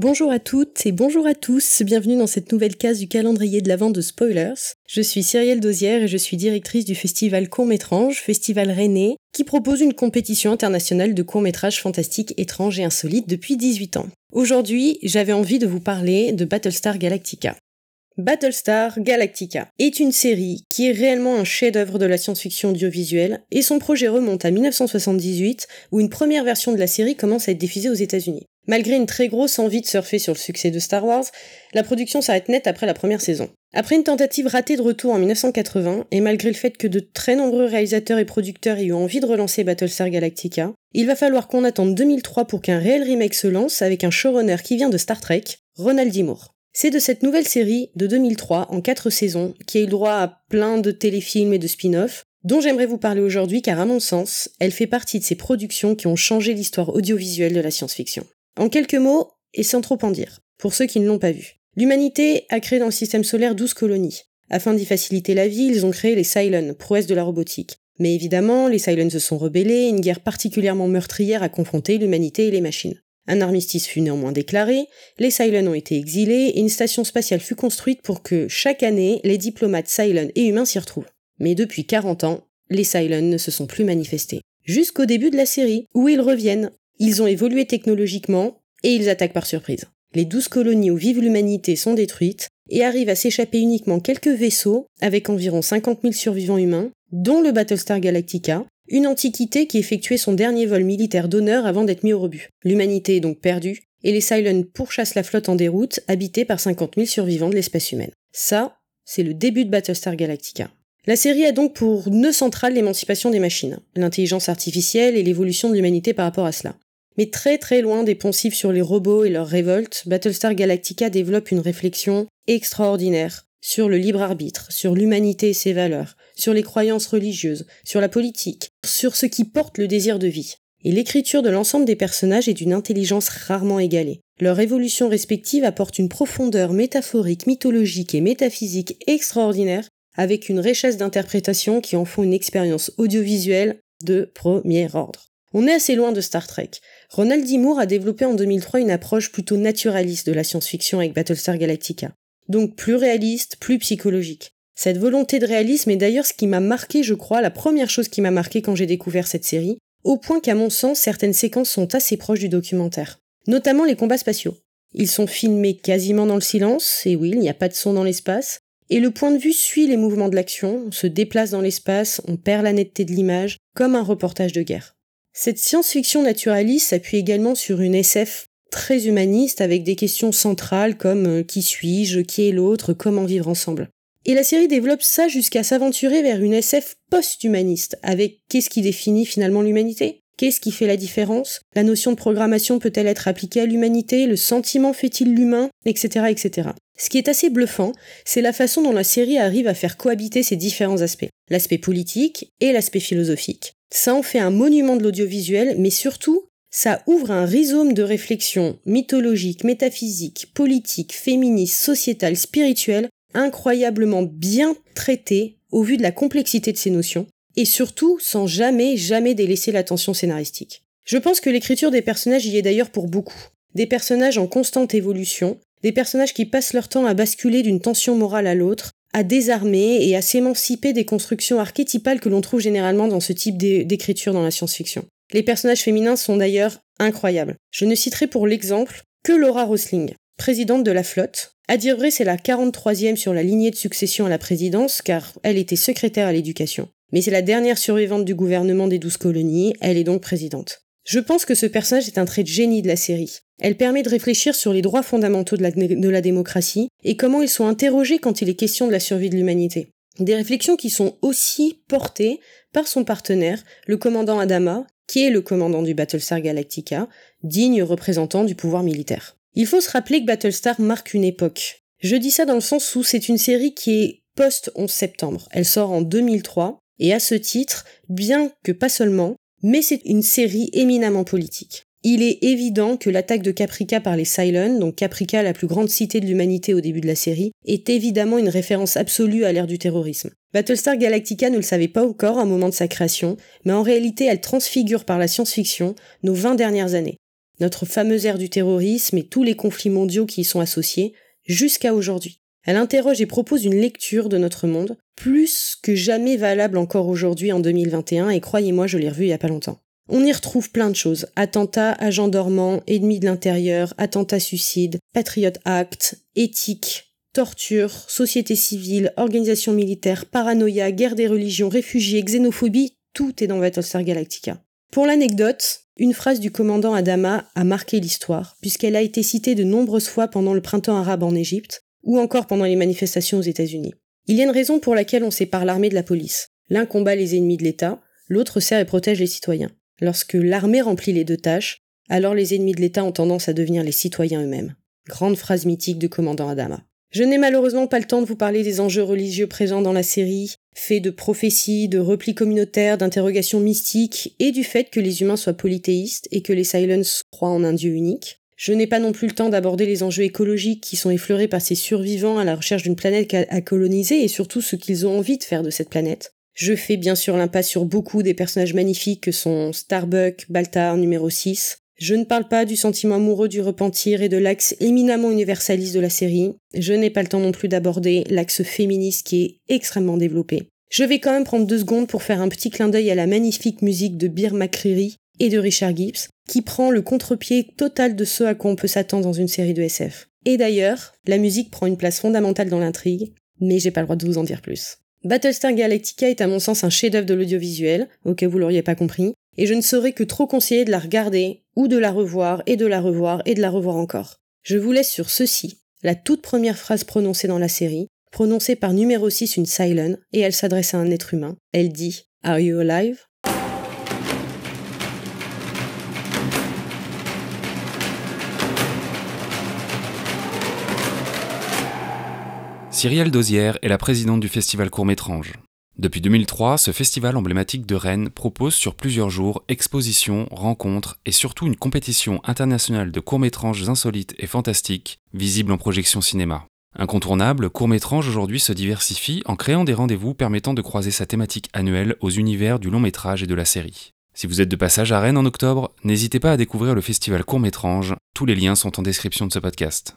Bonjour à toutes et bonjour à tous, bienvenue dans cette nouvelle case du calendrier de l'avant de Spoilers. Je suis Cyrielle Dosière et je suis directrice du festival Court-Métrange, festival rennais, qui propose une compétition internationale de courts-métrages fantastiques, étranges et insolites depuis 18 ans. Aujourd'hui, j'avais envie de vous parler de Battlestar Galactica. Battlestar Galactica est une série qui est réellement un chef-d'œuvre de la science-fiction audiovisuelle et son projet remonte à 1978 où une première version de la série commence à être diffusée aux États-Unis. Malgré une très grosse envie de surfer sur le succès de Star Wars, la production s'arrête net après la première saison. Après une tentative ratée de retour en 1980, et malgré le fait que de très nombreux réalisateurs et producteurs aient eu envie de relancer Battlestar Galactica, il va falloir qu'on attende 2003 pour qu'un réel remake se lance avec un showrunner qui vient de Star Trek, Ronald D. C'est de cette nouvelle série de 2003 en 4 saisons qui a eu droit à plein de téléfilms et de spin-offs dont j'aimerais vous parler aujourd'hui car à mon sens, elle fait partie de ces productions qui ont changé l'histoire audiovisuelle de la science-fiction. En quelques mots, et sans trop en dire, pour ceux qui ne l'ont pas vu. L'humanité a créé dans le système solaire 12 colonies. Afin d'y faciliter la vie, ils ont créé les Cylons, prouesses de la robotique. Mais évidemment, les Cylons se sont rebellés une guerre particulièrement meurtrière a confronté l'humanité et les machines. Un armistice fut néanmoins déclaré, les Cylons ont été exilés et une station spatiale fut construite pour que, chaque année, les diplomates Cylons et humains s'y retrouvent. Mais depuis 40 ans, les Cylons ne se sont plus manifestés. Jusqu'au début de la série, où ils reviennent, ils ont évolué technologiquement et ils attaquent par surprise. Les douze colonies où vive l'humanité sont détruites et arrivent à s'échapper uniquement quelques vaisseaux avec environ 50 000 survivants humains, dont le Battlestar Galactica, une antiquité qui effectuait son dernier vol militaire d'honneur avant d'être mis au rebut. L'humanité est donc perdue et les Cylons pourchassent la flotte en déroute habitée par 50 000 survivants de l'espèce humaine. Ça, c'est le début de Battlestar Galactica. La série a donc pour nœud central l'émancipation des machines, l'intelligence artificielle et l'évolution de l'humanité par rapport à cela. Mais très très loin des poncifs sur les robots et leurs révoltes, Battlestar Galactica développe une réflexion extraordinaire sur le libre arbitre, sur l'humanité et ses valeurs, sur les croyances religieuses, sur la politique, sur ce qui porte le désir de vie. Et l'écriture de l'ensemble des personnages est d'une intelligence rarement égalée. Leur évolution respective apporte une profondeur métaphorique, mythologique et métaphysique extraordinaire, avec une richesse d'interprétation qui en font une expérience audiovisuelle de premier ordre. On est assez loin de Star Trek. Ronald D. Moore a développé en 2003 une approche plutôt naturaliste de la science-fiction avec Battlestar Galactica. Donc plus réaliste, plus psychologique. Cette volonté de réalisme est d'ailleurs ce qui m'a marqué, je crois, la première chose qui m'a marqué quand j'ai découvert cette série, au point qu'à mon sens, certaines séquences sont assez proches du documentaire. Notamment les combats spatiaux. Ils sont filmés quasiment dans le silence, et oui, il n'y a pas de son dans l'espace, et le point de vue suit les mouvements de l'action, on se déplace dans l'espace, on perd la netteté de l'image, comme un reportage de guerre. Cette science-fiction naturaliste s'appuie également sur une SF très humaniste avec des questions centrales comme euh, qui suis-je, qui est l'autre, comment vivre ensemble. Et la série développe ça jusqu'à s'aventurer vers une SF post-humaniste, avec qu'est-ce qui définit finalement l'humanité? Qu'est-ce qui fait la différence? La notion de programmation peut-elle être appliquée à l'humanité? Le sentiment fait-il l'humain? Etc. etc. Ce qui est assez bluffant, c'est la façon dont la série arrive à faire cohabiter ces différents aspects. L'aspect politique et l'aspect philosophique. Ça en fait un monument de l'audiovisuel, mais surtout, ça ouvre un rhizome de réflexion mythologique, métaphysique, politique, féministe, sociétale, spirituelle, incroyablement bien traité au vu de la complexité de ces notions, et surtout sans jamais, jamais délaisser l'attention scénaristique. Je pense que l'écriture des personnages y est d'ailleurs pour beaucoup. Des personnages en constante évolution, des personnages qui passent leur temps à basculer d'une tension morale à l'autre, à désarmer et à s'émanciper des constructions archétypales que l'on trouve généralement dans ce type d'écriture dans la science-fiction. Les personnages féminins sont d'ailleurs incroyables. Je ne citerai pour l'exemple que Laura Rosling, présidente de la flotte. À dire vrai, c'est la 43e sur la lignée de succession à la présidence, car elle était secrétaire à l'éducation. Mais c'est la dernière survivante du gouvernement des douze colonies, elle est donc présidente. Je pense que ce personnage est un trait de génie de la série. Elle permet de réfléchir sur les droits fondamentaux de la, démocratie et comment ils sont interrogés quand il est question de la survie de l'humanité. Des réflexions qui sont aussi portées par son partenaire, le commandant Adama, qui est le commandant du Battlestar Galactica, digne représentant du pouvoir militaire. Il faut se rappeler que Battlestar marque une époque. Je dis ça dans le sens où c'est une série qui est post-11 septembre. Elle sort en 2003, et à ce titre, bien que pas seulement, mais c'est une série éminemment politique. Il est évident que l'attaque de Caprica par les Cylons, donc Caprica la plus grande cité de l'humanité au début de la série, est évidemment une référence absolue à l'ère du terrorisme. Battlestar Galactica ne le savait pas encore au moment de sa création, mais en réalité elle transfigure par la science-fiction nos 20 dernières années. notre fameuse ère du terrorisme et tous les conflits mondiaux qui y sont associés, jusqu'à aujourd'hui. Elle interroge et propose une lecture de notre monde, plus que jamais valable encore aujourd'hui en 2021, et croyez-moi, je l'ai revu il y a pas longtemps. On y retrouve plein de choses. Attentats, agents dormants, ennemis de l'intérieur, attentats suicides, Patriot Act, éthique, torture, société civile, organisation militaire, paranoïa, guerre des religions, réfugiés, xénophobie, tout est dans Battlestar Galactica. Pour l'anecdote, une phrase du commandant Adama a marqué l'histoire, puisqu'elle a été citée de nombreuses fois pendant le printemps arabe en Égypte, ou encore pendant les manifestations aux États-Unis. Il y a une raison pour laquelle on sépare l'armée de la police. L'un combat les ennemis de l'État, l'autre sert et protège les citoyens. Lorsque l'armée remplit les deux tâches, alors les ennemis de l'État ont tendance à devenir les citoyens eux-mêmes. Grande phrase mythique du commandant Adama. Je n'ai malheureusement pas le temps de vous parler des enjeux religieux présents dans la série, faits de prophéties, de replis communautaires, d'interrogations mystiques, et du fait que les humains soient polythéistes et que les Silence croient en un dieu unique. Je n'ai pas non plus le temps d'aborder les enjeux écologiques qui sont effleurés par ces survivants à la recherche d'une planète à coloniser et surtout ce qu'ils ont envie de faire de cette planète. Je fais bien sûr l'impasse sur beaucoup des personnages magnifiques que sont Starbuck, Baltar numéro 6, je ne parle pas du sentiment amoureux du repentir et de l'axe éminemment universaliste de la série. Je n'ai pas le temps non plus d'aborder l'axe féministe qui est extrêmement développé. Je vais quand même prendre deux secondes pour faire un petit clin d'œil à la magnifique musique de Bir McCreary et de Richard Gibbs, qui prend le contre-pied total de ce à quoi on peut s'attendre dans une série de SF. Et d'ailleurs, la musique prend une place fondamentale dans l'intrigue, mais j'ai pas le droit de vous en dire plus. Battlestar Galactica est à mon sens un chef-d'œuvre de l'audiovisuel, au cas où vous l'auriez pas compris, et je ne saurais que trop conseiller de la regarder, ou de la revoir, et de la revoir, et de la revoir encore. Je vous laisse sur ceci, la toute première phrase prononcée dans la série, prononcée par numéro 6 une Cylon, et elle s'adresse à un être humain. Elle dit Are you alive? Cyrielle Dosière est la présidente du festival Court-Métrange. Depuis 2003, ce festival emblématique de Rennes propose sur plusieurs jours expositions, rencontres et surtout une compétition internationale de courts-métrages insolites et fantastiques, visibles en projection cinéma. Incontournable, Court-métrange aujourd'hui se diversifie en créant des rendez-vous permettant de croiser sa thématique annuelle aux univers du long métrage et de la série. Si vous êtes de passage à Rennes en octobre, n'hésitez pas à découvrir le festival Court-métrange, tous les liens sont en description de ce podcast.